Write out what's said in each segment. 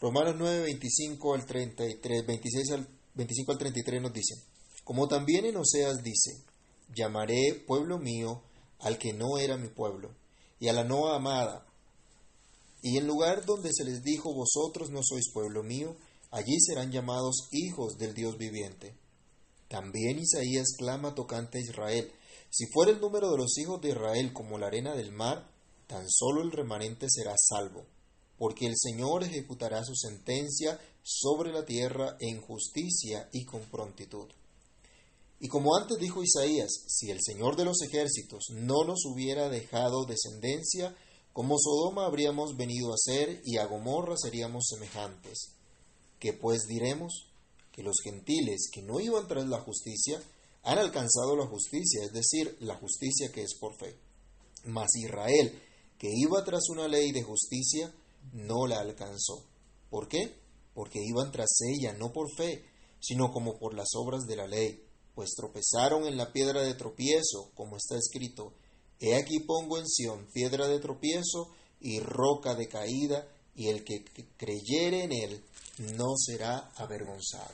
Romanos 9, 25 al 33, 26 al, 25 al 33 nos dice, como también en Oseas dice, llamaré pueblo mío al que no era mi pueblo, y a la no amada. Y en lugar donde se les dijo, vosotros no sois pueblo mío, allí serán llamados hijos del Dios viviente. También Isaías clama tocante a Israel, si fuera el número de los hijos de Israel como la arena del mar, tan solo el remanente será salvo, porque el Señor ejecutará su sentencia sobre la tierra en justicia y con prontitud. Y como antes dijo Isaías, si el Señor de los ejércitos no nos hubiera dejado descendencia, como Sodoma habríamos venido a ser y a Gomorra seríamos semejantes. ¿Qué pues diremos? Que los gentiles que no iban tras la justicia han alcanzado la justicia, es decir, la justicia que es por fe. Mas Israel, que iba tras una ley de justicia, no la alcanzó. ¿Por qué? Porque iban tras ella no por fe, sino como por las obras de la ley, pues tropezaron en la piedra de tropiezo, como está escrito, He aquí pongo en Sión piedra de tropiezo y roca de caída, y el que creyere en él no será avergonzado.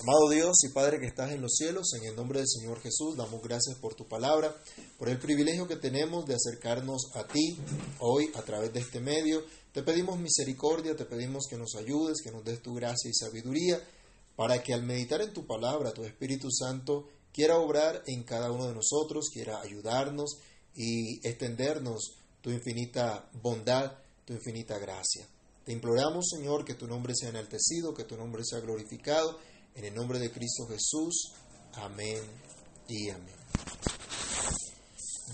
Amado Dios y Padre que estás en los cielos, en el nombre del Señor Jesús, damos gracias por tu palabra, por el privilegio que tenemos de acercarnos a ti hoy a través de este medio. Te pedimos misericordia, te pedimos que nos ayudes, que nos des tu gracia y sabiduría, para que al meditar en tu palabra, tu Espíritu Santo quiera obrar en cada uno de nosotros, quiera ayudarnos y extendernos tu infinita bondad, tu infinita gracia. Te imploramos, Señor, que tu nombre sea enaltecido, que tu nombre sea glorificado en el nombre de Cristo Jesús. Amén y amén.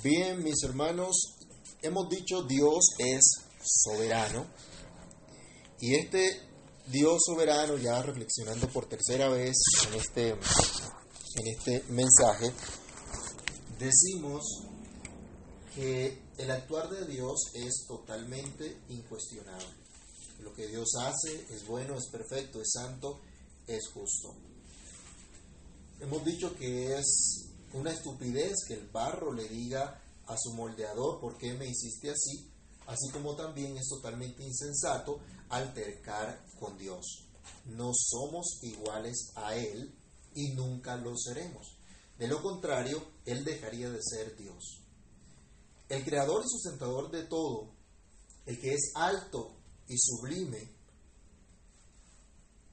Bien, mis hermanos, hemos dicho Dios es soberano. Y este Dios soberano, ya reflexionando por tercera vez en este, en este mensaje, decimos que el actuar de Dios es totalmente incuestionable. Lo que Dios hace es bueno, es perfecto, es santo es justo. Hemos dicho que es una estupidez que el barro le diga a su moldeador, ¿por qué me hiciste así? Así como también es totalmente insensato altercar con Dios. No somos iguales a Él y nunca lo seremos. De lo contrario, Él dejaría de ser Dios. El creador y sustentador de todo, el que es alto y sublime,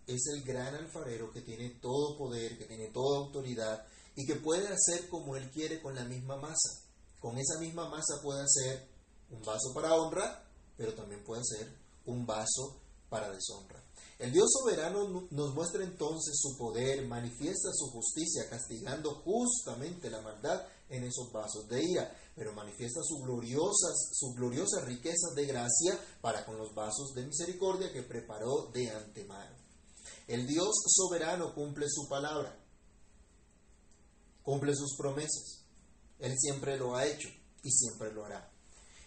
es el gran alfarero que tiene todo poder, que tiene toda autoridad y que puede hacer como Él quiere con la misma masa. Con esa misma masa puede hacer un vaso para honra, pero también puede ser un vaso para deshonra. El Dios soberano nos muestra entonces su poder, manifiesta su justicia, castigando justamente la maldad en esos vasos de ira, pero manifiesta sus gloriosas, sus gloriosas riquezas de gracia para con los vasos de misericordia que preparó de antemano. El Dios soberano cumple su palabra, cumple sus promesas. Él siempre lo ha hecho y siempre lo hará.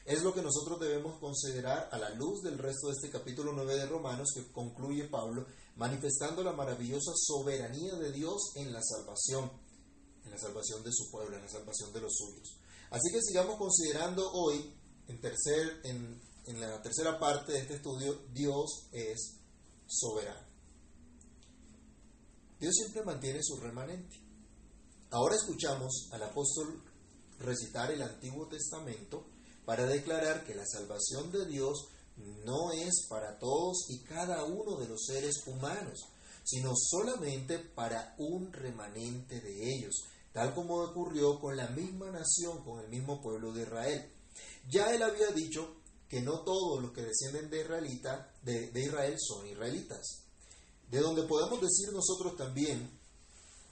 Es lo que nosotros debemos considerar a la luz del resto de este capítulo 9 de Romanos que concluye Pablo manifestando la maravillosa soberanía de Dios en la salvación, en la salvación de su pueblo, en la salvación de los suyos. Así que sigamos considerando hoy, en, tercer, en, en la tercera parte de este estudio, Dios es soberano. Dios siempre mantiene su remanente. Ahora escuchamos al apóstol recitar el Antiguo Testamento para declarar que la salvación de Dios no es para todos y cada uno de los seres humanos, sino solamente para un remanente de ellos, tal como ocurrió con la misma nación, con el mismo pueblo de Israel. Ya él había dicho que no todos los que descienden de, Israelita, de, de Israel son israelitas, de donde podemos decir nosotros también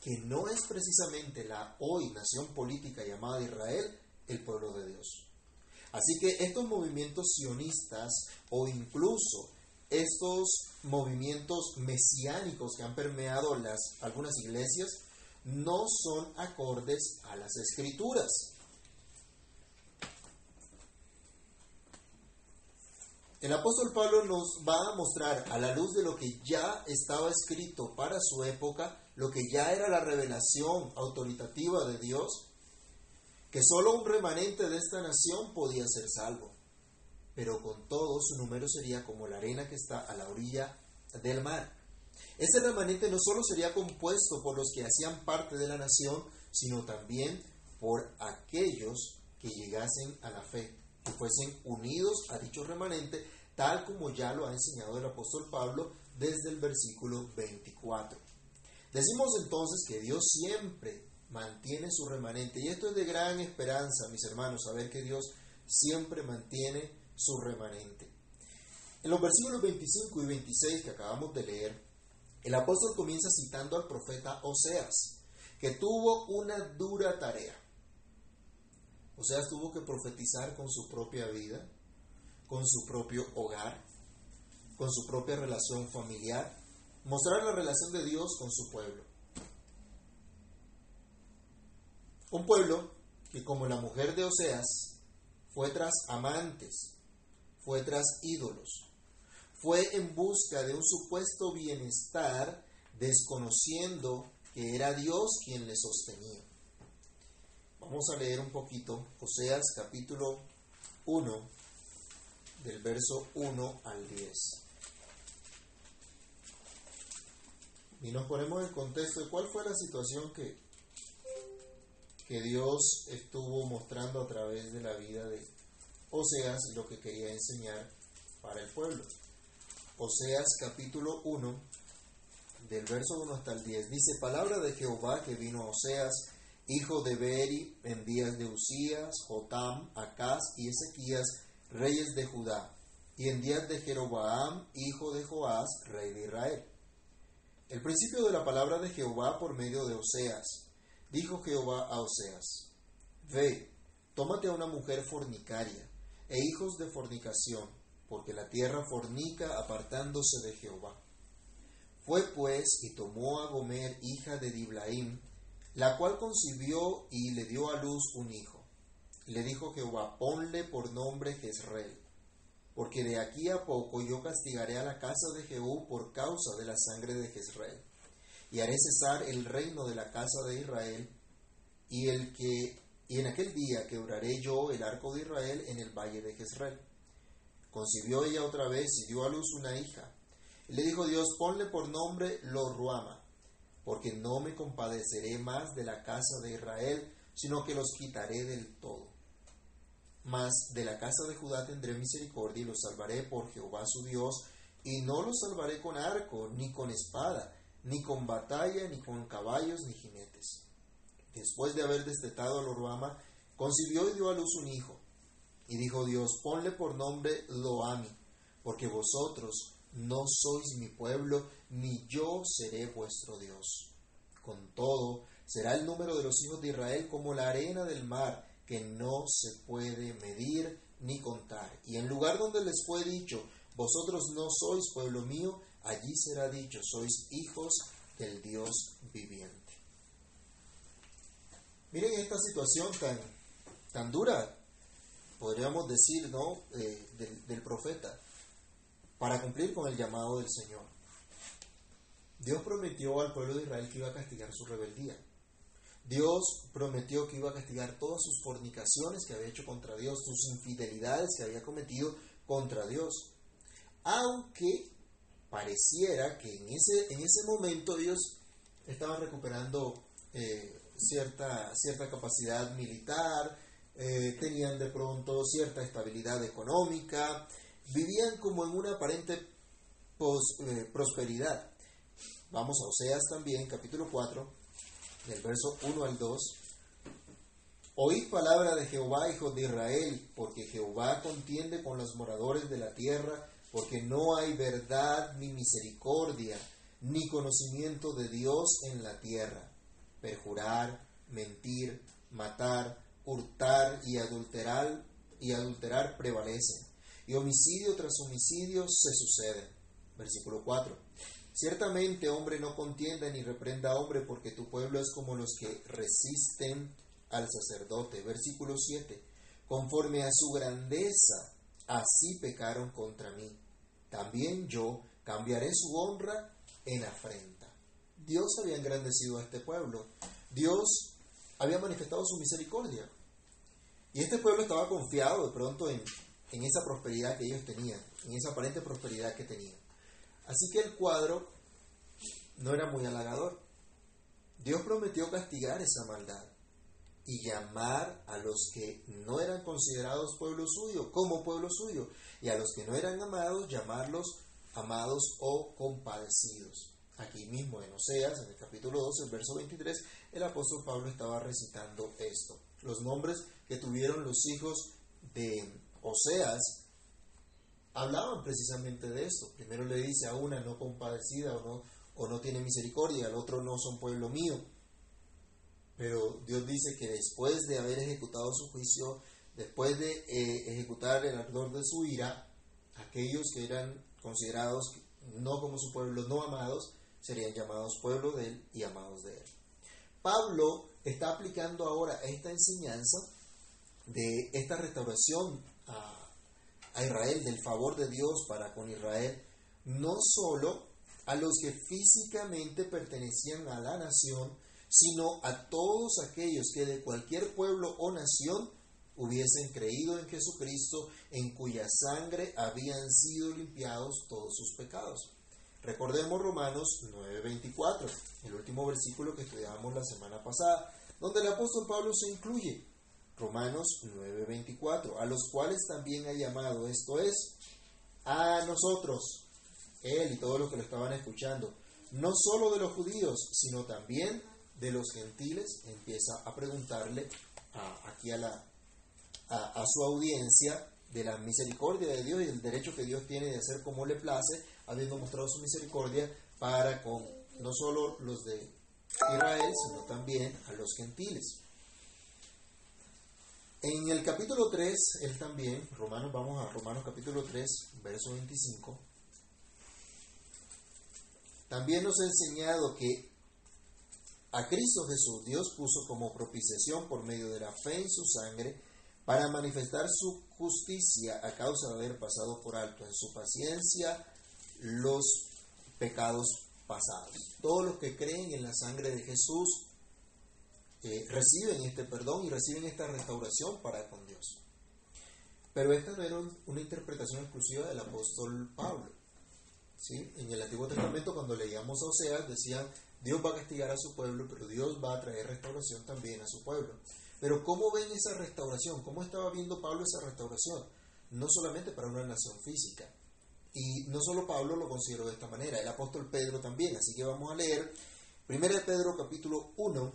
que no es precisamente la hoy nación política llamada Israel el pueblo de Dios. Así que estos movimientos sionistas o incluso estos movimientos mesiánicos que han permeado las, algunas iglesias no son acordes a las escrituras. El apóstol Pablo nos va a mostrar a la luz de lo que ya estaba escrito para su época, lo que ya era la revelación autoritativa de Dios, que solo un remanente de esta nación podía ser salvo. pero con todo su número sería como la arena que está a la orilla del mar. Ese remanente no solo sería compuesto por los que hacían parte de la nación, sino también por aquellos que llegasen a la fe, que fuesen unidos a dicho remanente, tal como ya lo ha enseñado el apóstol Pablo desde el versículo 24. Decimos entonces que Dios siempre mantiene su remanente, y esto es de gran esperanza, mis hermanos, saber que Dios siempre mantiene su remanente. En los versículos 25 y 26 que acabamos de leer, el apóstol comienza citando al profeta Oseas, que tuvo una dura tarea. Oseas tuvo que profetizar con su propia vida, con su propio hogar, con su propia relación familiar, mostrar la relación de Dios con su pueblo. Un pueblo que como la mujer de Oseas fue tras amantes, fue tras ídolos, fue en busca de un supuesto bienestar, desconociendo que era Dios quien le sostenía. Vamos a leer un poquito Oseas capítulo 1, del verso 1 al 10. Y nos ponemos en contexto de cuál fue la situación que, que Dios estuvo mostrando a través de la vida de Oseas lo que quería enseñar para el pueblo. Oseas capítulo 1, del verso 1 hasta el 10, dice, palabra de Jehová que vino a Oseas, hijo de Beri, en días de Usías, Jotam, Acaz y Ezequías, reyes de Judá, y en días de Jeroboam, hijo de Joás, rey de Israel. El principio de la palabra de Jehová por medio de Oseas. Dijo Jehová a Oseas, Ve, tómate a una mujer fornicaria, e hijos de fornicación, porque la tierra fornica apartándose de Jehová. Fue pues y tomó a Gomer, hija de Diblaim, la cual concibió y le dio a luz un hijo. Le dijo Jehová, ponle por nombre Jezreel, porque de aquí a poco yo castigaré a la casa de Jehú por causa de la sangre de Jezreel, y haré cesar el reino de la casa de Israel, y el que y en aquel día quebraré yo el arco de Israel en el valle de Jezreel. Concibió ella otra vez y dio a luz una hija. Le dijo Dios, ponle por nombre Loruama, porque no me compadeceré más de la casa de Israel, sino que los quitaré del todo. Mas de la casa de Judá tendré misericordia y los salvaré por Jehová su Dios, y no los salvaré con arco, ni con espada, ni con batalla, ni con caballos, ni jinetes. Después de haber destetado a Loruama, concibió y dio a luz un hijo. Y dijo Dios, ponle por nombre Loami, porque vosotros no sois mi pueblo, ni yo seré vuestro Dios. Con todo, será el número de los hijos de Israel como la arena del mar, que no se puede medir ni contar. Y en lugar donde les fue dicho, vosotros no sois pueblo mío, allí será dicho, sois hijos del Dios viviente. Miren esta situación tan, tan dura podríamos decir, ¿no? Eh, del, del profeta, para cumplir con el llamado del Señor. Dios prometió al pueblo de Israel que iba a castigar su rebeldía. Dios prometió que iba a castigar todas sus fornicaciones que había hecho contra Dios, sus infidelidades que había cometido contra Dios. Aunque pareciera que en ese, en ese momento Dios estaba recuperando eh, cierta, cierta capacidad militar, eh, tenían de pronto cierta estabilidad económica, vivían como en una aparente eh, prosperidad. Vamos a Oseas también, capítulo 4, del verso 1 al 2. Oíd palabra de Jehová, hijos de Israel, porque Jehová contiende con los moradores de la tierra, porque no hay verdad ni misericordia, ni conocimiento de Dios en la tierra. Perjurar, mentir, matar, hurtar y adulterar, y adulterar prevalecen, y homicidio tras homicidio se suceden. Versículo 4. Ciertamente hombre no contienda ni reprenda a hombre, porque tu pueblo es como los que resisten al sacerdote. Versículo 7. Conforme a su grandeza, así pecaron contra mí. También yo cambiaré su honra en afrenta. Dios había engrandecido a este pueblo. Dios había manifestado su misericordia. Y este pueblo estaba confiado de pronto en, en esa prosperidad que ellos tenían, en esa aparente prosperidad que tenían. Así que el cuadro no era muy halagador. Dios prometió castigar esa maldad y llamar a los que no eran considerados pueblo suyo como pueblo suyo y a los que no eran amados llamarlos amados o compadecidos. Aquí mismo en Oseas, en el capítulo 12, el verso 23, el apóstol Pablo estaba recitando esto. Los nombres que tuvieron los hijos de Oseas hablaban precisamente de esto. Primero le dice a una no compadecida o no, o no tiene misericordia, al otro no son pueblo mío. Pero Dios dice que después de haber ejecutado su juicio, después de eh, ejecutar el ardor de su ira, aquellos que eran considerados no como su pueblo, no amados, serían llamados pueblo de él y amados de él. Pablo está aplicando ahora esta enseñanza de esta restauración a, Israel, del favor de Dios para con Israel, no solo a los que físicamente pertenecían a la nación, sino a todos aquellos que de cualquier pueblo o nación hubiesen creído en Jesucristo, en cuya sangre habían sido limpiados todos sus pecados. Recordemos Romanos 9:24, el último versículo que estudiábamos la semana pasada, donde el apóstol Pablo se incluye. Romanos 9:24, a los cuales también ha llamado, esto es, a nosotros, él y todos los que lo estaban escuchando, no solo de los judíos, sino también de los gentiles, empieza a preguntarle aquí a la, a, su audiencia de la misericordia de Dios y del derecho que Dios tiene de hacer como le place, habiendo mostrado su misericordia para con no solo los de Israel, sino también a los gentiles. En el capítulo 3, él también, Romanos, vamos a Romanos capítulo 3, verso 25, también nos ha enseñado que a Cristo Jesús Dios puso como propiciación por medio de la fe en su sangre, para manifestar su justicia a causa de haber pasado por alto en su paciencia los pecados pasados. Todos los que creen en la sangre de Jesús eh, reciben este perdón y reciben esta restauración para con Dios. Pero esta no era una interpretación exclusiva del apóstol Pablo. ¿sí? En el Antiguo Testamento, cuando leíamos a Oseas, decía, Dios va a castigar a su pueblo, pero Dios va a traer restauración también a su pueblo. Pero ¿cómo ven esa restauración? ¿Cómo estaba viendo Pablo esa restauración? No solamente para una nación física. Y no solo Pablo lo consideró de esta manera, el apóstol Pedro también. Así que vamos a leer 1 de Pedro capítulo 1,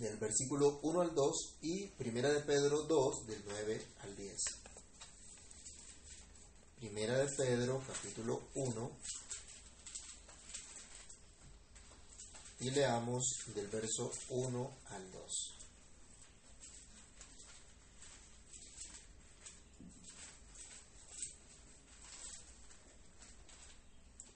del versículo 1 al 2, y 1 de Pedro 2, del 9 al 10. Primera de Pedro capítulo 1, y leamos del verso 1 al 2.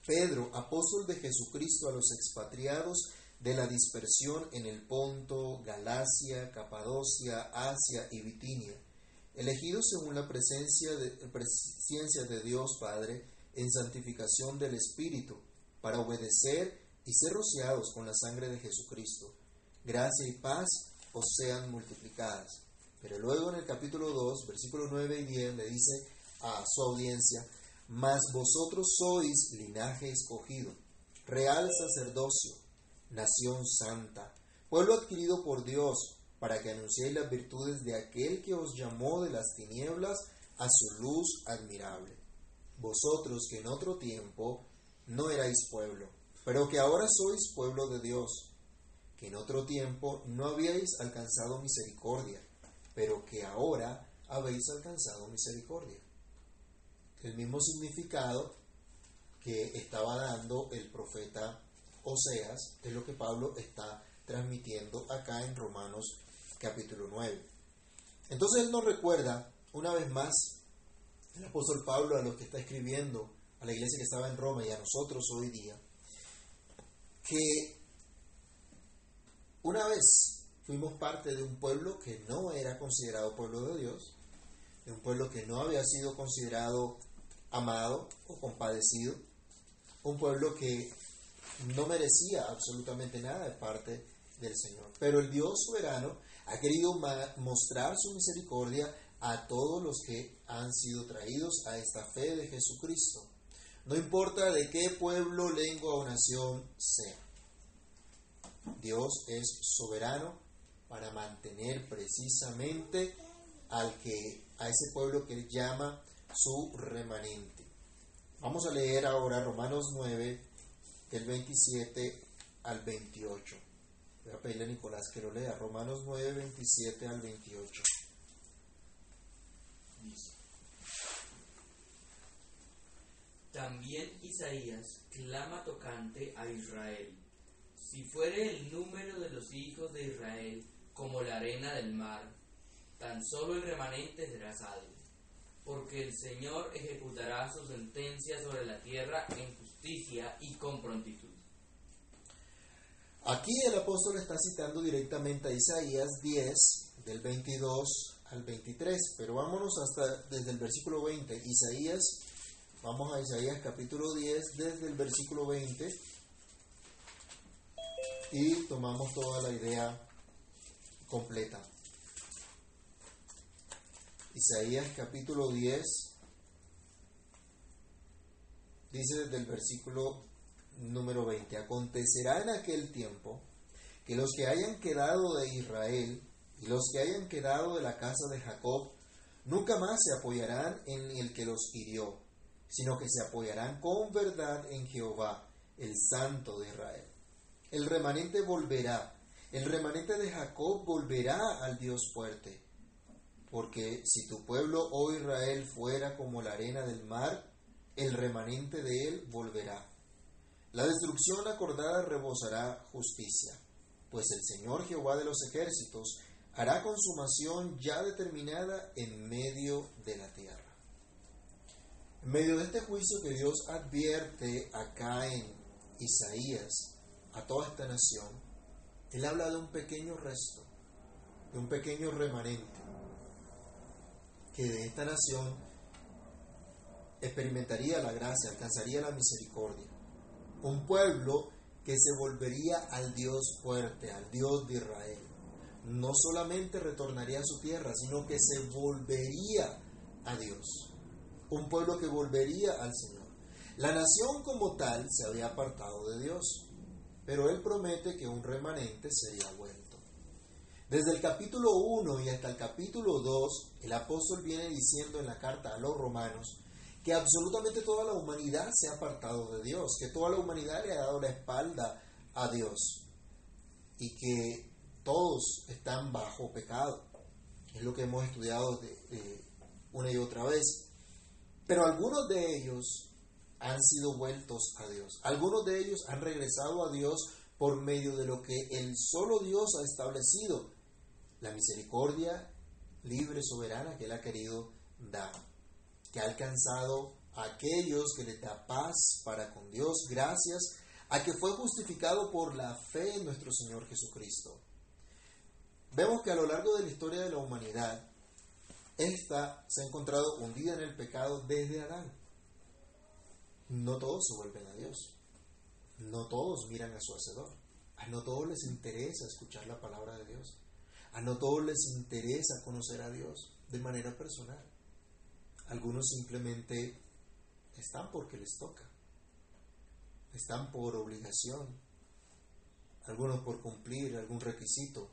Pedro, apóstol de Jesucristo a los expatriados de la dispersión en el Ponto, Galacia, Capadocia, Asia y Bitinia, elegidos según la presencia de, presencia de Dios Padre en santificación del Espíritu, para obedecer y ser rociados con la sangre de Jesucristo. Gracia y paz os sean multiplicadas. Pero luego en el capítulo 2, versículos 9 y 10 le dice a su audiencia, mas vosotros sois linaje escogido, real sacerdocio, nación santa, pueblo adquirido por Dios, para que anunciéis las virtudes de aquel que os llamó de las tinieblas a su luz admirable. Vosotros que en otro tiempo no erais pueblo, pero que ahora sois pueblo de Dios, que en otro tiempo no habíais alcanzado misericordia, pero que ahora habéis alcanzado misericordia el mismo significado que estaba dando el profeta Oseas, es lo que Pablo está transmitiendo acá en Romanos capítulo 9. Entonces él nos recuerda una vez más, el apóstol Pablo a los que está escribiendo, a la iglesia que estaba en Roma y a nosotros hoy día, que una vez fuimos parte de un pueblo que no era considerado pueblo de Dios, de un pueblo que no había sido considerado amado o compadecido, un pueblo que no merecía absolutamente nada de parte del Señor. Pero el Dios soberano ha querido mostrar su misericordia a todos los que han sido traídos a esta fe de Jesucristo, no importa de qué pueblo, lengua o nación sea. Dios es soberano para mantener precisamente al que a ese pueblo que él llama su remanente. Vamos a leer ahora Romanos 9 del 27 al 28. Voy a pedirle a Nicolás que lo lea. Romanos 9, 27 al 28. También Isaías clama tocante a Israel. Si fuere el número de los hijos de Israel como la arena del mar, tan solo el remanente será salvo. Porque el Señor ejecutará su sentencia sobre la tierra en justicia y con prontitud. Aquí el apóstol está citando directamente a Isaías 10, del 22 al 23, pero vámonos hasta desde el versículo 20. Isaías, vamos a Isaías capítulo 10, desde el versículo 20, y tomamos toda la idea completa. Isaías capítulo 10 dice desde el versículo número 20, acontecerá en aquel tiempo que los que hayan quedado de Israel y los que hayan quedado de la casa de Jacob nunca más se apoyarán en el que los hirió, sino que se apoyarán con verdad en Jehová, el Santo de Israel. El remanente volverá, el remanente de Jacob volverá al Dios fuerte. Porque si tu pueblo, oh Israel, fuera como la arena del mar, el remanente de él volverá. La destrucción acordada rebosará justicia, pues el Señor Jehová de los ejércitos hará consumación ya determinada en medio de la tierra. En medio de este juicio que Dios advierte acá en Isaías a toda esta nación, Él habla de un pequeño resto, de un pequeño remanente, que de esta nación experimentaría la gracia, alcanzaría la misericordia. Un pueblo que se volvería al Dios fuerte, al Dios de Israel no solamente retornaría a su tierra, sino que se volvería a Dios. Un pueblo que volvería al Señor. La nación como tal se había apartado de Dios, pero Él promete que un remanente sería vuelto. Desde el capítulo 1 y hasta el capítulo 2, el apóstol viene diciendo en la carta a los romanos que absolutamente toda la humanidad se ha apartado de Dios, que toda la humanidad le ha dado la espalda a Dios y que todos están bajo pecado. Es lo que hemos estudiado una y otra vez. Pero algunos de ellos han sido vueltos a Dios. Algunos de ellos han regresado a Dios por medio de lo que el solo Dios ha establecido, la misericordia libre, soberana que Él ha querido dar, que ha alcanzado a aquellos que le da paz para con Dios, gracias a que fue justificado por la fe en nuestro Señor Jesucristo. Vemos que a lo largo de la historia de la humanidad, esta se ha encontrado hundida en el pecado desde Adán. No todos se vuelven a Dios. No todos miran a su Hacedor. A no todos les interesa escuchar la palabra de Dios. A no todos les interesa conocer a Dios de manera personal. Algunos simplemente están porque les toca. Están por obligación. Algunos por cumplir algún requisito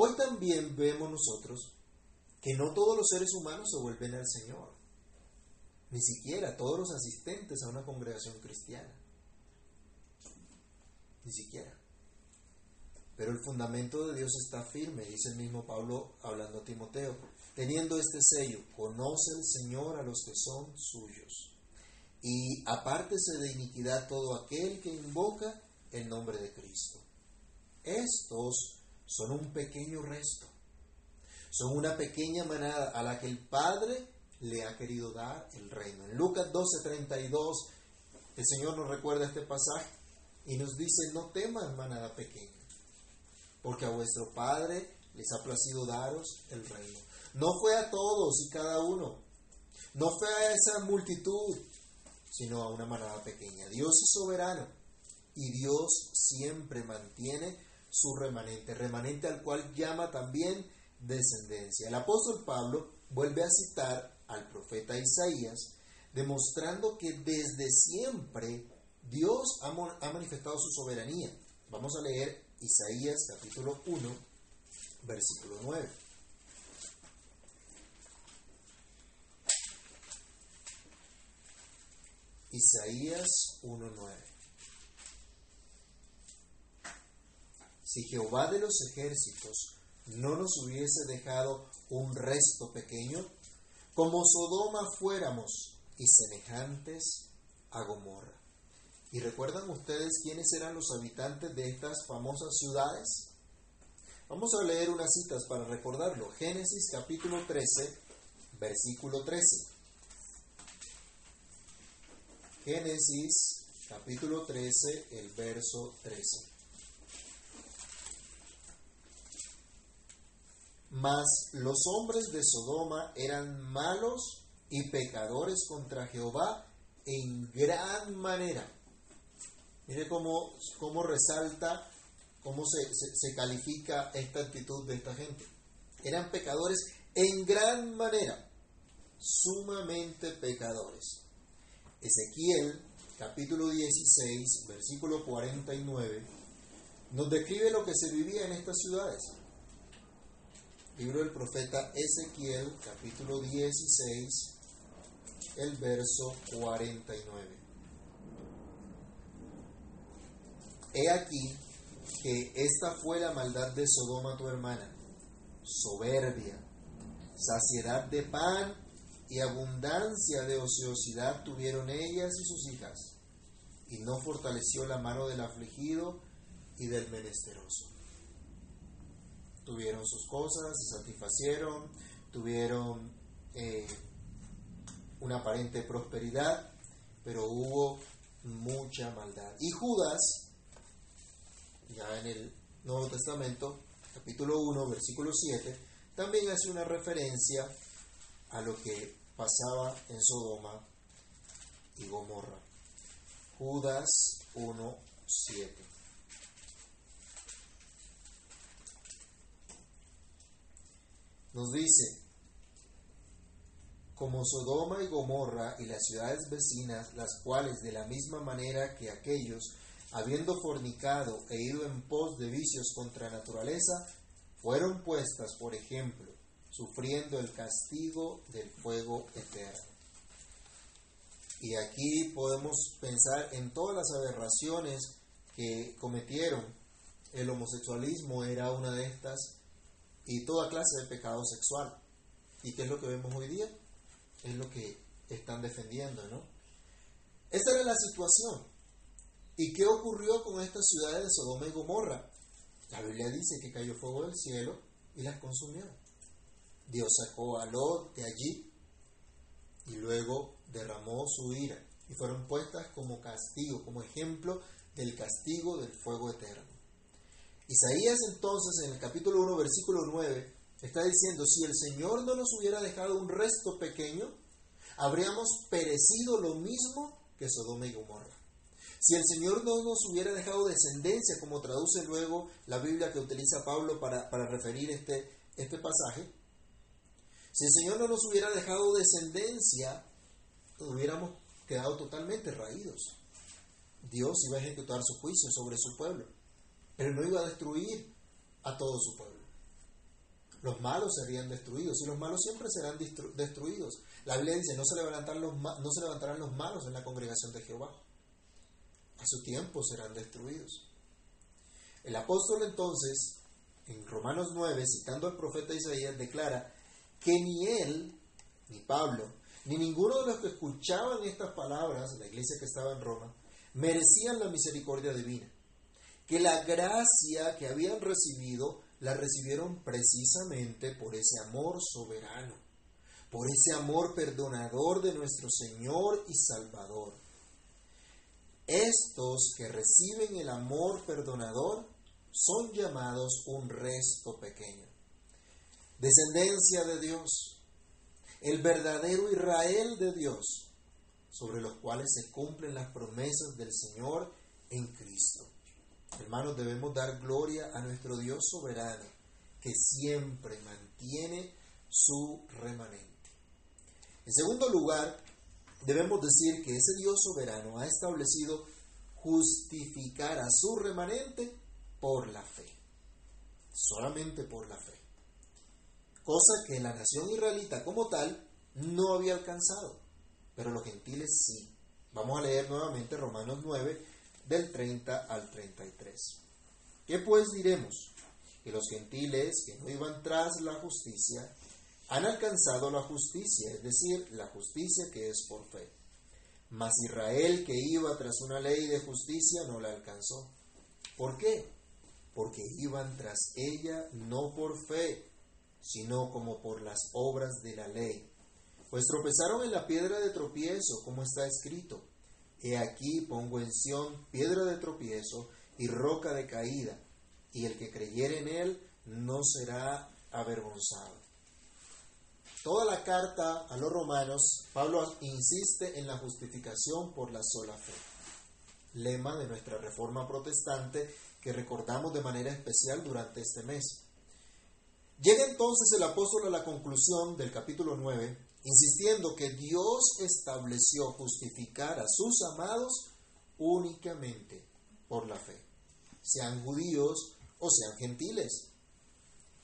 Hoy también vemos nosotros que no todos los seres humanos se vuelven al Señor, ni siquiera todos los asistentes a una congregación cristiana, ni siquiera. Pero el fundamento de Dios está firme, dice el mismo Pablo hablando a Timoteo, teniendo este sello, conoce el Señor a los que son suyos, y apártese de iniquidad todo aquel que invoca el nombre de Cristo. Estos son un pequeño resto. Son una pequeña manada a la que el Padre le ha querido dar el reino. En Lucas 12:32 el Señor nos recuerda este pasaje y nos dice, no teman manada pequeña, porque a vuestro Padre les ha placido daros el reino. No fue a todos y cada uno, no fue a esa multitud, sino a una manada pequeña. Dios es soberano y Dios siempre mantiene su remanente, remanente al cual llama también descendencia. El apóstol Pablo vuelve a citar al profeta Isaías, demostrando que desde siempre Dios ha, manifestado su soberanía. Vamos a leer Isaías capítulo 1, versículo 9. Isaías 1.9. Si Jehová de los ejércitos no nos hubiese dejado un resto pequeño, como Sodoma fuéramos y semejantes a Gomorra. ¿Y recuerdan ustedes quiénes eran los habitantes de estas famosas ciudades? Vamos a leer unas citas para recordarlo. Génesis capítulo 13, versículo 13. Génesis capítulo 13, el verso 13. Mas los hombres de Sodoma eran malos y pecadores contra Jehová en gran manera. Mire cómo, cómo resalta, cómo se, se califica esta actitud de esta gente. Eran pecadores en gran manera, sumamente pecadores. Ezequiel capítulo 16, versículo 49, nos describe lo que se vivía en estas ciudades. Libro del profeta Ezequiel capítulo 16, el verso 49. He aquí que esta fue la maldad de Sodoma tu hermana, soberbia, saciedad de pan y abundancia de ociosidad tuvieron ellas y sus hijas, y no fortaleció la mano del afligido y del menesteroso. Tuvieron sus cosas, se satisfacieron, tuvieron eh, una aparente prosperidad, pero hubo mucha maldad. Y Judas, ya en el Nuevo Testamento, capítulo 1, versículo 7, también hace una referencia a lo que pasaba en Sodoma y Gomorra. Judas 1.7. Nos dice, como Sodoma y Gomorra y las ciudades vecinas, las cuales de la misma manera que aquellos, habiendo fornicado e ido en pos de vicios contra naturaleza, fueron puestas por ejemplo sufriendo el castigo del fuego eterno. Y aquí podemos pensar en todas las aberraciones que cometieron. El homosexualismo era una de estas y toda clase de pecado sexual. ¿Y qué es lo que vemos hoy día? Es lo que están defendiendo, ¿no? Esa era la situación. ¿Y qué ocurrió con estas ciudades de Sodoma y Gomorra? La Biblia dice que cayó fuego del cielo y las consumió. Dios sacó a Lot de allí y luego derramó su ira y fueron puestas como castigo, como ejemplo del castigo del fuego eterno. Isaías entonces en el capítulo 1 versículo 9 está diciendo, si el Señor no nos hubiera dejado un resto pequeño, habríamos perecido lo mismo que Sodoma y Gomorra. Si el Señor no nos hubiera dejado descendencia, como traduce luego la Biblia que utiliza Pablo para, para referir este, este pasaje, si el Señor no nos hubiera dejado descendencia, hubiéramos quedado totalmente raídos. Dios iba a ejecutar su juicio sobre su pueblo, pero no iba a destruir a todo su pueblo. Los malos serían destruidos y los malos siempre serán destruidos. La Biblia dice, no se, levantarán los, no se levantarán los malos en la congregación de Jehová. A su tiempo serán destruidos. El apóstol entonces, en Romanos 9, citando al profeta Isaías, declara que ni él, ni Pablo, ni ninguno de los que escuchaban estas palabras, la iglesia que estaba en Roma, merecían la misericordia divina. Que la gracia que habían recibido la recibieron precisamente por ese amor soberano, por ese amor perdonador de nuestro Señor y Salvador. Estos que reciben el amor perdonador son llamados un resto pequeño descendencia de Dios, el verdadero Israel de Dios, sobre los cuales se cumplen las promesas del Señor en Cristo. Hermanos, debemos dar gloria a nuestro Dios soberano, que siempre mantiene su remanente. En segundo lugar, debemos decir que ese Dios soberano ha establecido justificar a su remanente por la fe, solamente por la fe, cosa que la nación israelita como tal no había alcanzado, pero los gentiles sí. Vamos a leer nuevamente Romanos 9 del 30 al 33. ¿Qué pues diremos? Que los gentiles que no iban tras la justicia han alcanzado la justicia, es decir, la justicia que es por fe. Mas Israel que iba tras una ley de justicia no la alcanzó. ¿Por qué? Porque iban tras ella no por fe, sino como por las obras de la ley. Pues tropezaron en la piedra de tropiezo, como está escrito. He aquí pongo en Sión piedra de tropiezo y roca de caída, y el que creyere en él no será avergonzado. Toda la carta a los romanos, Pablo insiste en la justificación por la sola fe, lema de nuestra reforma protestante que recordamos de manera especial durante este mes. Llega entonces el apóstol a la conclusión del capítulo 9, insistiendo que Dios estableció justificar a sus amados únicamente por la fe, sean judíos o sean gentiles.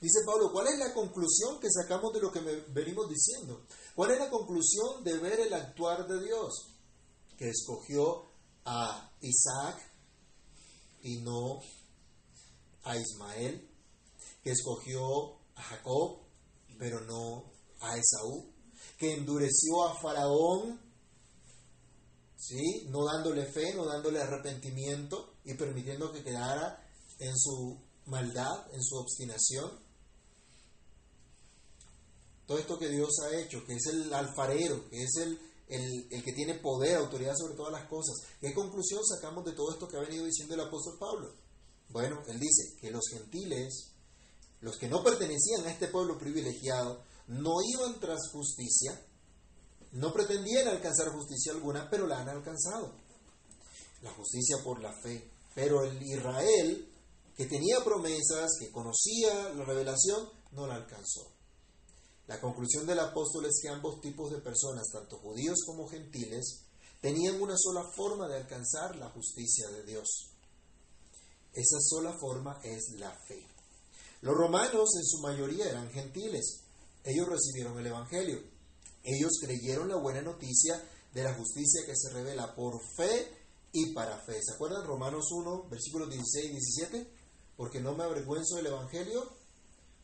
Dice Pablo, ¿cuál es la conclusión que sacamos de lo que venimos diciendo? ¿Cuál es la conclusión de ver el actuar de Dios? Que escogió a Isaac y no a Ismael, que escogió a Jacob, pero no a Esaú, que endureció a Faraón, ¿sí? no dándole fe, no dándole arrepentimiento y permitiendo que quedara en su maldad, en su obstinación. Todo esto que Dios ha hecho, que es el alfarero, que es el, el, que tiene poder, autoridad sobre todas las cosas. ¿Qué conclusión sacamos de todo esto que ha venido diciendo el apóstol Pablo? Bueno, él dice que los gentiles, los que no pertenecían a este pueblo privilegiado, no iban tras justicia, no pretendían alcanzar justicia alguna, pero la han alcanzado. La justicia por la fe. Pero el Israel, que tenía promesas, que conocía la revelación, no la alcanzó. La conclusión del apóstol es que ambos tipos de personas, tanto judíos como gentiles, tenían una sola forma de alcanzar la justicia de Dios. Esa sola forma es la fe. Los romanos en su mayoría eran gentiles. Ellos recibieron el Evangelio. Ellos creyeron la buena noticia de la justicia que se revela por fe y para fe. ¿Se acuerdan Romanos 1, versículos 16 y 17? Porque no me avergüenzo del Evangelio,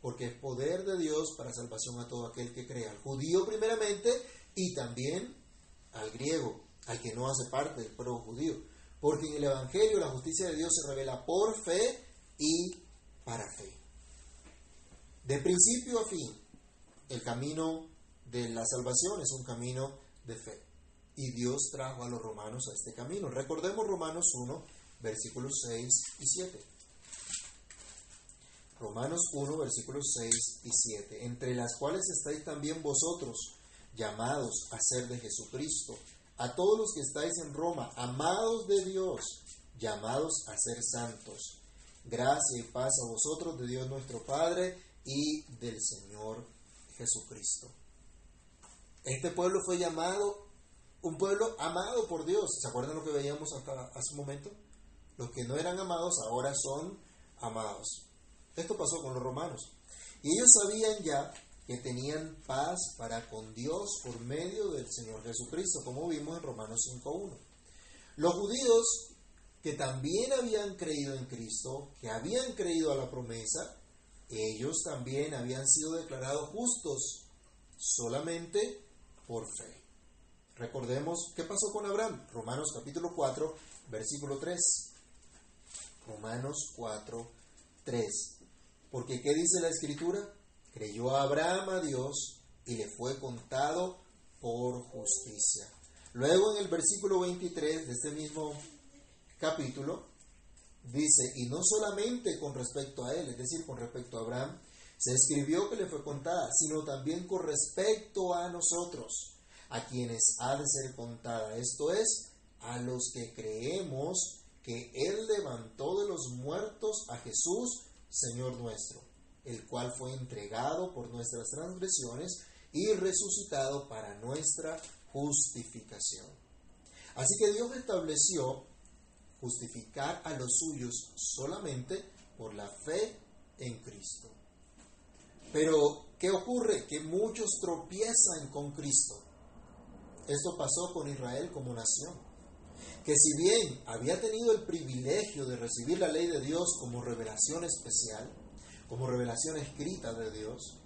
porque es poder de Dios para salvación a todo aquel que crea, al judío primeramente y también al griego, al que no hace parte del pueblo judío. Porque en el Evangelio la justicia de Dios se revela por fe y para fe. De principio a fin, el camino de la salvación es un camino de fe. Y Dios trajo a los romanos a este camino. Recordemos Romanos 1, versículos 6 y 7. Romanos 1, versículos 6 y 7, entre las cuales estáis también vosotros, llamados a ser de Jesucristo, a todos los que estáis en Roma, amados de Dios, llamados a ser santos. Gracia y paz a vosotros de Dios nuestro Padre y del Señor Jesucristo. Este pueblo fue llamado un pueblo amado por Dios. ¿Se acuerdan lo que veíamos hasta hace un momento? Los que no eran amados ahora son amados. Esto pasó con los romanos. Y ellos sabían ya que tenían paz para con Dios por medio del Señor Jesucristo, como vimos en Romanos 5.1. Los judíos que también habían creído en Cristo, que habían creído a la promesa, ellos también habían sido declarados justos solamente por fe. Recordemos qué pasó con Abraham. Romanos capítulo 4, versículo 3. Romanos 4, 3. Porque ¿qué dice la escritura? Creyó Abraham a Dios y le fue contado por justicia. Luego en el versículo 23 de este mismo capítulo dice, y no solamente con respecto a él, es decir, con respecto a Abraham, se escribió que le fue contada, sino también con respecto a nosotros, a quienes ha de ser contada. Esto es, a los que creemos que Él levantó de los muertos a Jesús, Señor nuestro, el cual fue entregado por nuestras transgresiones y resucitado para nuestra justificación. Así que Dios estableció justificar a los suyos solamente por la fe en Cristo. Pero, ¿qué ocurre? Que muchos tropiezan con Cristo. Esto pasó con Israel como nación, que si bien había tenido el privilegio de recibir la ley de Dios como revelación especial, como revelación escrita de Dios,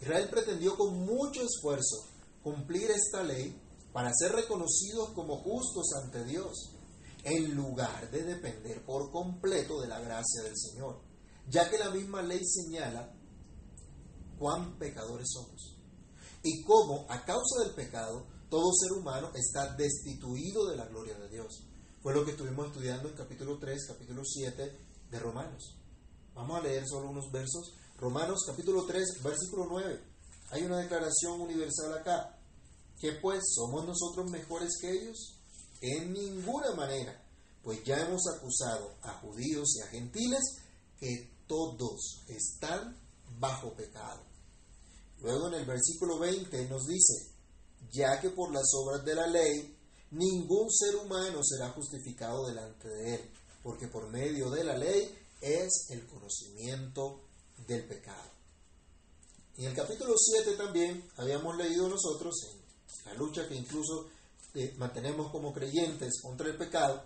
Israel pretendió con mucho esfuerzo cumplir esta ley para ser reconocidos como justos ante Dios, en lugar de depender por completo de la gracia del Señor, ya que la misma ley señala cuán pecadores somos y cómo a causa del pecado todo ser humano está destituido de la gloria de Dios. Fue lo que estuvimos estudiando en capítulo 3, capítulo 7 de Romanos. Vamos a leer solo unos versos. Romanos capítulo 3, versículo 9. Hay una declaración universal acá. ¿Que pues somos nosotros mejores que ellos? En ninguna manera, pues ya hemos acusado a judíos y a gentiles que todos están bajo pecado. Luego en el versículo 20 nos dice, ya que por las obras de la ley ningún ser humano será justificado delante de él, porque por medio de la ley es el conocimiento del pecado. En el capítulo 7 también habíamos leído nosotros la lucha que incluso eh, mantenemos como creyentes contra el pecado,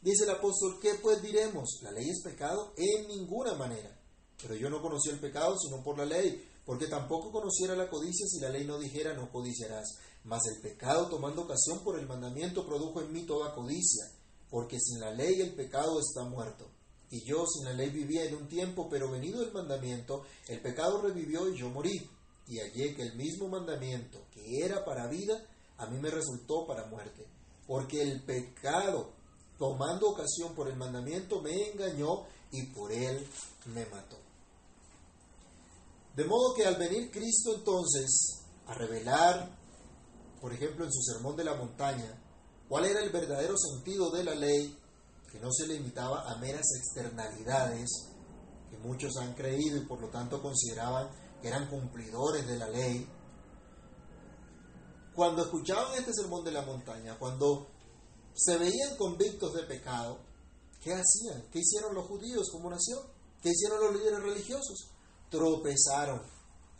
dice el apóstol, ¿qué pues diremos? ¿La ley es pecado? En ninguna manera. Pero yo no conocí el pecado sino por la ley, porque tampoco conociera la codicia si la ley no dijera no codiciarás. Mas el pecado tomando ocasión por el mandamiento produjo en mí toda codicia, porque sin la ley el pecado está muerto. Y yo sin la ley vivía en un tiempo, pero venido el mandamiento, el pecado revivió y yo morí. Y hallé que el mismo mandamiento que era para vida, a mí me resultó para muerte. Porque el pecado, tomando ocasión por el mandamiento, me engañó y por él me mató. De modo que al venir Cristo entonces a revelar, por ejemplo en su sermón de la montaña, cuál era el verdadero sentido de la ley, que no se limitaba a meras externalidades que muchos han creído y por lo tanto consideraban que eran cumplidores de la ley. Cuando escuchaban este sermón de la montaña, cuando se veían convictos de pecado, ¿qué hacían? ¿Qué hicieron los judíos como nación? ¿Qué hicieron los líderes religiosos? Tropezaron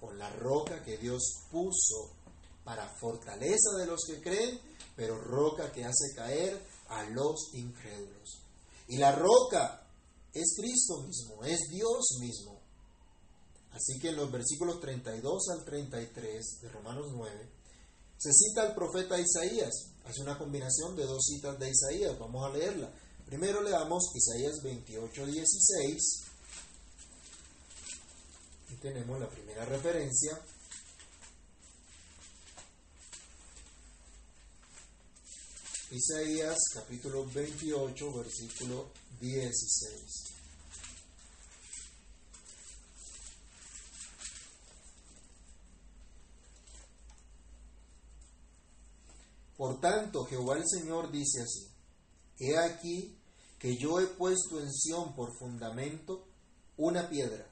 con la roca que Dios puso para fortaleza de los que creen, pero roca que hace caer a los incrédulos. Y la roca es Cristo mismo, es Dios mismo. Así que en los versículos 32 al 33 de Romanos 9 se cita al profeta Isaías. Hace una combinación de dos citas de Isaías. Vamos a leerla. Primero leamos Isaías 28, 16. Y tenemos la primera referencia. Isaías capítulo 28, versículo 16. Por tanto, Jehová el Señor dice así, He aquí que yo he puesto en Sión por fundamento una piedra,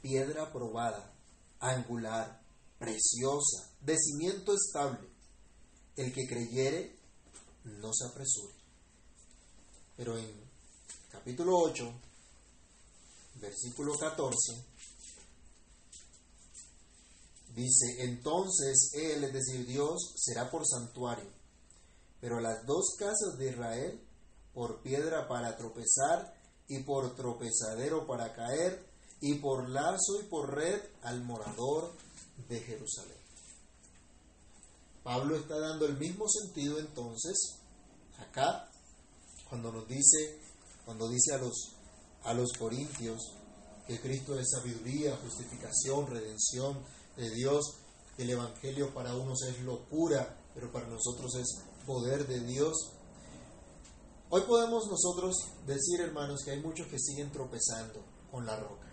piedra probada, angular, preciosa, de cimiento estable. El que creyere no se apresure. Pero en capítulo 8, versículo 14, dice, entonces Él, es decir, Dios, será por santuario, pero las dos casas de Israel por piedra para tropezar y por tropezadero para caer y por lazo y por red al morador de Jerusalén. Pablo está dando el mismo sentido entonces acá cuando nos dice, cuando dice a los, a los corintios que Cristo es sabiduría, justificación, redención de Dios, el Evangelio para unos es locura, pero para nosotros es poder de Dios. Hoy podemos nosotros decir, hermanos, que hay muchos que siguen tropezando con la roca.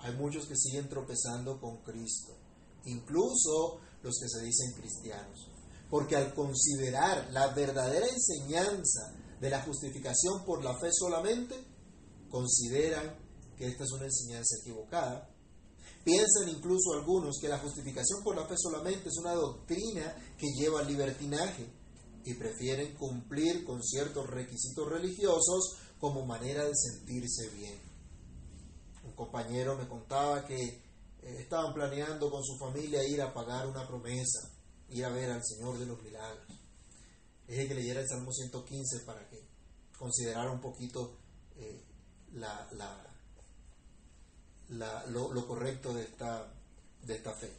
Hay muchos que siguen tropezando con Cristo. Incluso los que se dicen cristianos. Porque al considerar la verdadera enseñanza de la justificación por la fe solamente, consideran que esta es una enseñanza equivocada. Piensan incluso algunos que la justificación por la fe solamente es una doctrina que lleva al libertinaje y prefieren cumplir con ciertos requisitos religiosos como manera de sentirse bien. Un compañero me contaba que eh, estaban planeando con su familia ir a pagar una promesa, ir a ver al Señor de los Milagros. Dije que leyera el Salmo 115 para que considerara un poquito eh, la, lo, correcto de esta, de esta fe.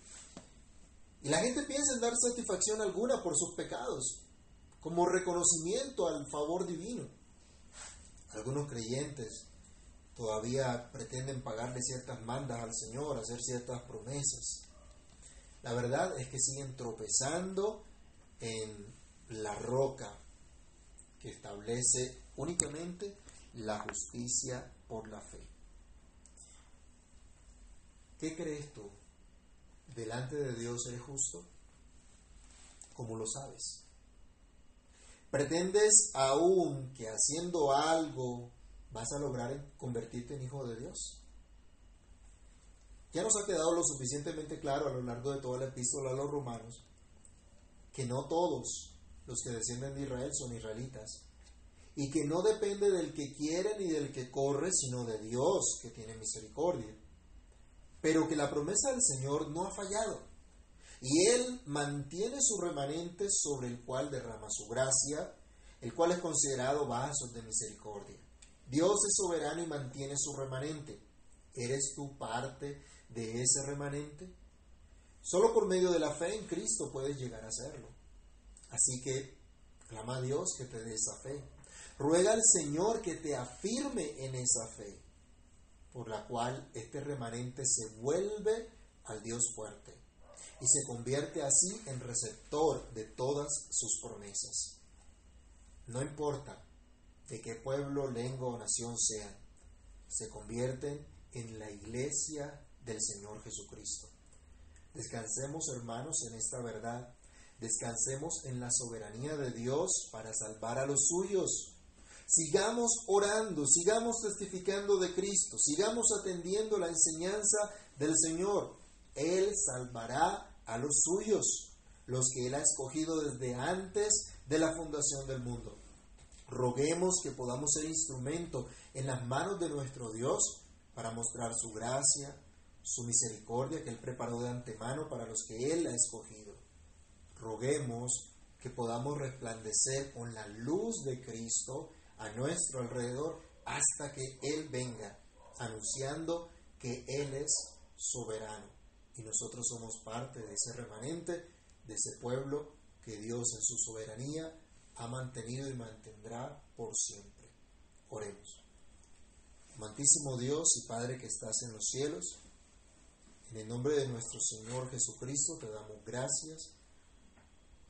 Y la gente piensa en dar satisfacción alguna por sus pecados, como reconocimiento al favor divino. Algunos creyentes todavía pretenden pagarle ciertas mandas al Señor, hacer ciertas promesas. La verdad es que siguen tropezando en la roca que establece únicamente la justicia por la fe. ¿Qué crees tú? ¿Delante de Dios eres justo? ¿Cómo lo sabes? ¿Pretendes aún que haciendo algo vas a lograr convertirte en hijo de Dios? Ya nos ha quedado lo suficientemente claro a lo largo de toda la epístola a los romanos que no todos los que descienden de Israel son israelitas y que no depende del que quiere ni del que corre, sino de Dios que tiene misericordia. Pero que la promesa del Señor no ha fallado y Él mantiene su remanente sobre el cual derrama su gracia, el cual es considerado vaso de misericordia. Dios es soberano y mantiene su remanente. ¿Eres tú parte de ese remanente? Solo por medio de la fe en Cristo puedes llegar a serlo. Así que clama a Dios que te dé esa fe. Ruega al Señor que te afirme en esa fe, por la cual este remanente se vuelve al Dios fuerte y se convierte así en receptor de todas sus promesas. No importa de qué pueblo, lengua o nación sean, se convierten en la iglesia del Señor Jesucristo. Descansemos, hermanos, en esta verdad. Descansemos en la soberanía de Dios para salvar a los suyos. Sigamos orando, sigamos testificando de Cristo, sigamos atendiendo la enseñanza del Señor. Él salvará a los suyos, los que Él ha escogido desde antes de la fundación del mundo. Roguemos que podamos ser instrumento en las manos de nuestro Dios para mostrar su gracia, su misericordia que Él preparó de antemano para los que Él ha escogido. Roguemos que podamos resplandecer con la luz de Cristo a nuestro alrededor hasta que Él venga, anunciando que Él es soberano. Y nosotros somos parte de ese remanente, de ese pueblo que Dios en su soberanía ha mantenido y mantendrá por siempre. Oremos. Amantísimo Dios y Padre que estás en los cielos, en el nombre de nuestro Señor Jesucristo te damos gracias.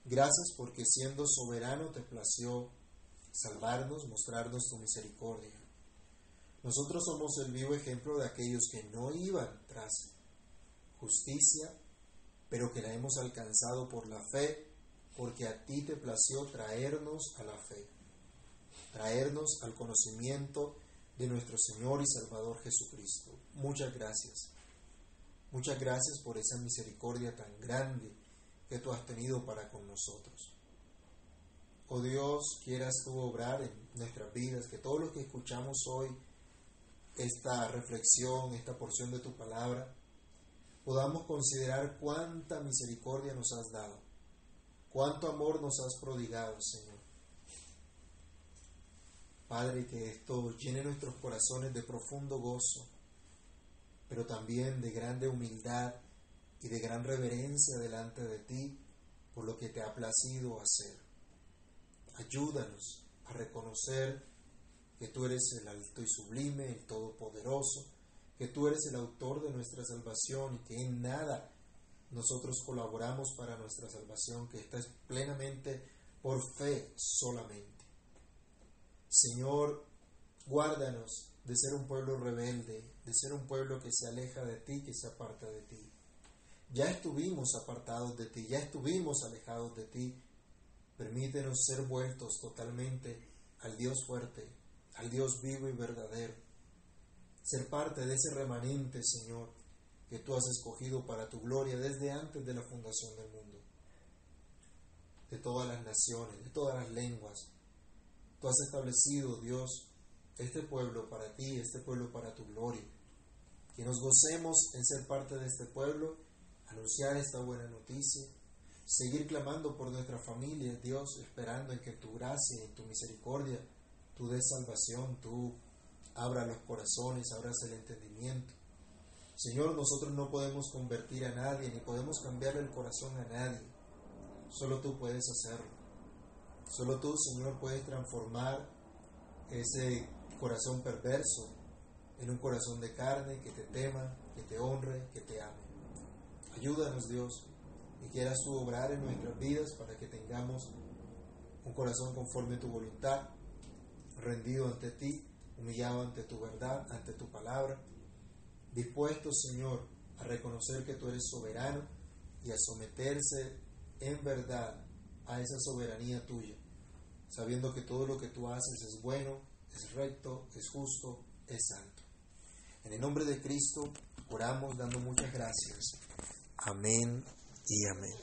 Gracias porque siendo soberano te plació salvarnos, mostrarnos tu misericordia. Nosotros somos el vivo ejemplo de aquellos que no iban tras justicia, pero que la hemos alcanzado por la fe, porque a ti te plació traernos a la fe, traernos al conocimiento de nuestro Señor y Salvador Jesucristo. Muchas gracias. Muchas gracias por esa misericordia tan grande que tú has tenido para con nosotros. Oh Dios, quieras tú obrar en nuestras vidas, que todos los que escuchamos hoy esta reflexión, esta porción de tu palabra, podamos considerar cuánta misericordia nos has dado, cuánto amor nos has prodigado, Señor. Padre, que esto llene nuestros corazones de profundo gozo, pero también de grande humildad y de gran reverencia delante de ti por lo que te ha placido hacer. Ayúdanos a reconocer que tú eres el alto y sublime, el todopoderoso, que tú eres el autor de nuestra salvación y que en nada nosotros colaboramos para nuestra salvación, que esta es plenamente por fe solamente. Señor, guárdanos de ser un pueblo rebelde, de ser un pueblo que se aleja de ti, que se aparta de ti. Ya estuvimos apartados de ti, ya estuvimos alejados de ti, Permítenos ser vueltos totalmente al Dios fuerte, al Dios vivo y verdadero. ser parte de ese remanente, Señor, que tú has escogido para tu gloria desde antes de la fundación del mundo, de todas las naciones, de todas las lenguas. Tú has establecido, Dios, este pueblo para ti, este pueblo para tu gloria. Que nos gocemos en ser parte de este pueblo, anunciar esta buena noticia, seguir clamando por nuestra familia, Dios, esperando en que tu gracia en tu misericordia tú des salvación, tú abra los corazones, abras el entendimiento. Señor, nosotros no podemos convertir a nadie, ni podemos cambiar el corazón a nadie. Solo tú puedes hacerlo. Solo tú, Señor, puedes transformar ese corazón perverso en un corazón de carne que te tema, que te honre, que te ame. Ayúdanos, Dios, y quieras tú obrar en nuestras vidas para que tengamos un corazón conforme a tu voluntad, rendido ante ti humillado ante tu verdad, ante tu palabra, dispuesto, Señor, a reconocer que tú eres soberano y a someterse en verdad a esa soberanía tuya, sabiendo que todo lo que tú haces es bueno, es recto, es justo, es santo. En el nombre de Cristo oramos dando muchas gracias. Amén y amén.